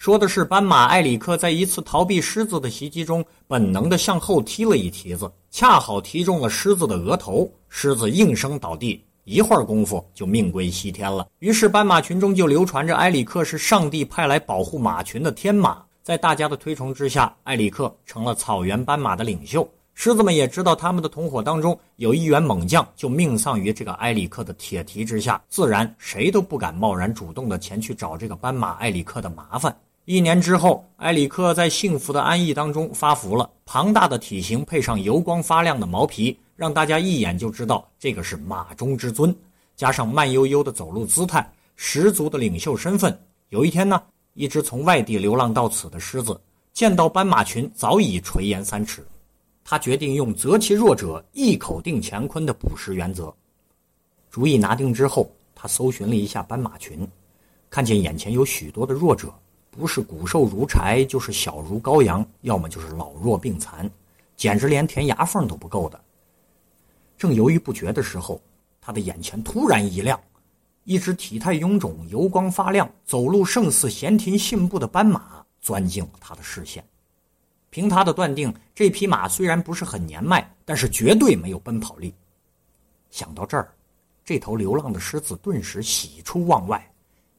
说的是斑马埃里克在一次逃避狮子的袭击中，本能的向后踢了一蹄子，恰好踢中了狮子的额头，狮子应声倒地，一会儿功夫就命归西天了。于是斑马群中就流传着埃里克是上帝派来保护马群的天马。在大家的推崇之下，埃里克成了草原斑马的领袖。狮子们也知道他们的同伙当中有一员猛将就命丧于这个埃里克的铁蹄之下，自然谁都不敢贸然主动的前去找这个斑马埃里克的麻烦。一年之后，埃里克在幸福的安逸当中发福了。庞大的体型配上油光发亮的毛皮，让大家一眼就知道这个是马中之尊。加上慢悠悠的走路姿态，十足的领袖身份。有一天呢，一只从外地流浪到此的狮子，见到斑马群早已垂涎三尺。他决定用择其弱者，一口定乾坤的捕食原则。主意拿定之后，他搜寻了一下斑马群，看见眼前有许多的弱者，不是骨瘦如柴，就是小如羔羊，要么就是老弱病残，简直连填牙缝都不够的。正犹豫不决的时候，他的眼前突然一亮，一只体态臃肿、油光发亮、走路胜似闲庭信步的斑马钻进了他的视线。凭他的断定，这匹马虽然不是很年迈，但是绝对没有奔跑力。想到这儿，这头流浪的狮子顿时喜出望外，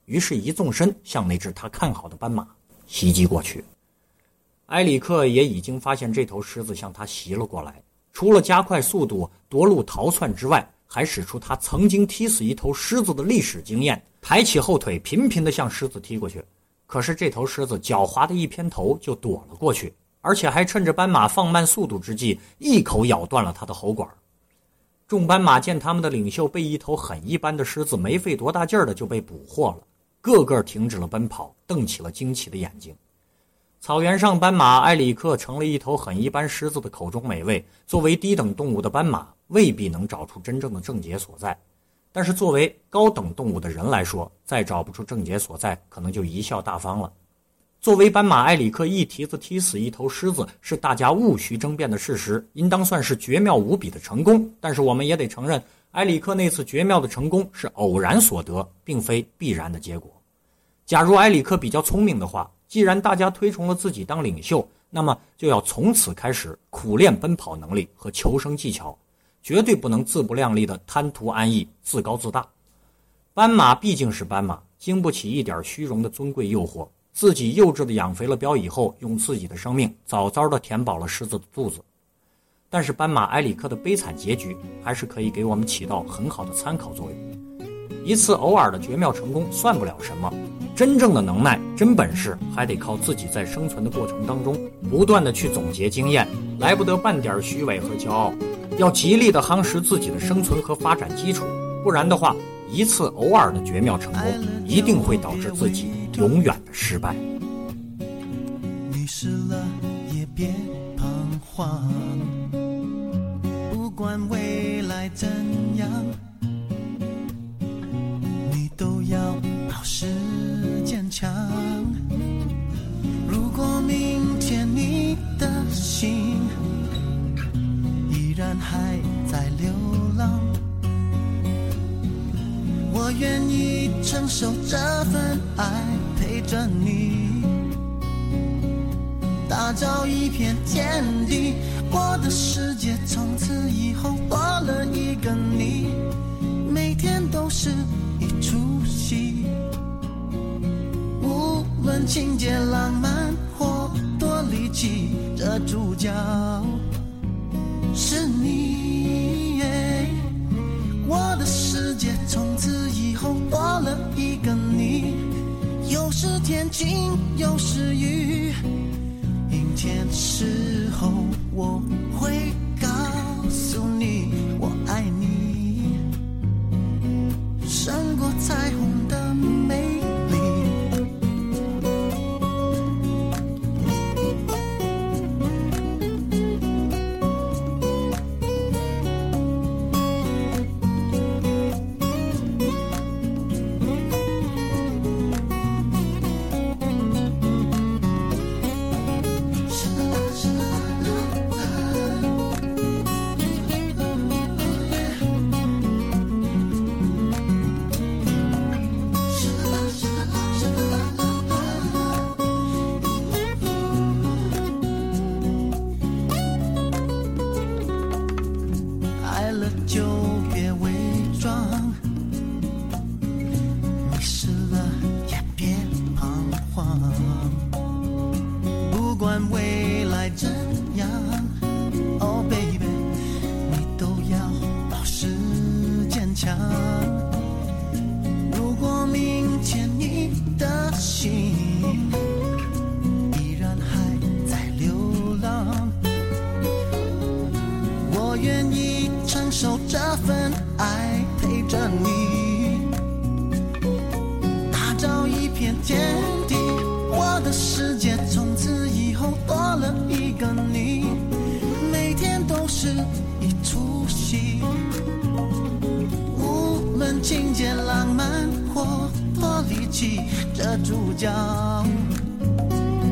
于是，一纵身向那只他看好的斑马袭击过去。埃里克也已经发现这头狮子向他袭了过来，除了加快速度夺路逃窜之外，还使出他曾经踢死一头狮子的历史经验，抬起后腿频频地向狮子踢过去。可是，这头狮子狡猾的一偏头就躲了过去。而且还趁着斑马放慢速度之际，一口咬断了他的喉管。众斑马见他们的领袖被一头狠一般的狮子没费多大劲儿的就被捕获了，个个停止了奔跑，瞪起了惊奇的眼睛。草原上，斑马埃里克成了一头很一般狮子的口中美味。作为低等动物的斑马，未必能找出真正的症结所在；但是作为高等动物的人来说，再找不出症结所在，可能就贻笑大方了。作为斑马埃里克一蹄子踢死一头狮子，是大家毋需争辩的事实，应当算是绝妙无比的成功。但是我们也得承认，埃里克那次绝妙的成功是偶然所得，并非必然的结果。假如埃里克比较聪明的话，既然大家推崇了自己当领袖，那么就要从此开始苦练奔跑能力和求生技巧，绝对不能自不量力的贪图安逸、自高自大。斑马毕竟是斑马，经不起一点虚荣的尊贵诱惑。自己幼稚的养肥了膘以后，用自己的生命早早的填饱了狮子的肚子。但是斑马埃里克的悲惨结局还是可以给我们起到很好的参考作用。一次偶尔的绝妙成功算不了什么，真正的能耐、真本事还得靠自己在生存的过程当中不断的去总结经验，来不得半点虚伪和骄傲，要极力的夯实自己的生存和发展基础，不然的话。一次偶尔的绝妙成功，一定会导致自己永远的失败。你失了也别彷徨，不管未来怎样，你都要保持坚强。如果明天你的心依然还在流浪。我愿意承受这份爱，陪着你，打造一片天地。我的世界从此以后多了一个你，每天都是一出戏。无论情节浪漫或多离奇，这主角是你。我的世界从此以后。多了一个你，有时天晴，有时雨。阴天时，我。不管未来怎样，Oh baby，你都要保持坚强。如果明天你的心依然还在流浪，我愿意承受这份爱，陪着你，的，主角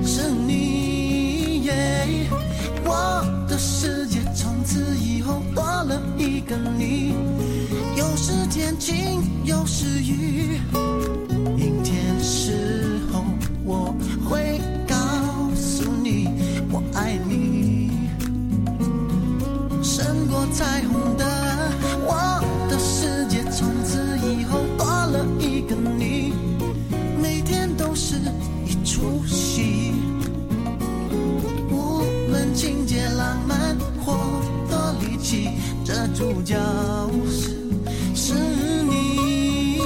是你。耶我的世界从此以后多了一个你，有时天晴，有时雨。阴天时活的力气，这主角是是你。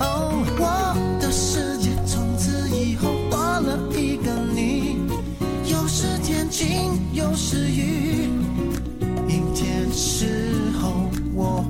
哦，我的世界从此以后多了一个你，有时天晴，有时雨。阴天时候，我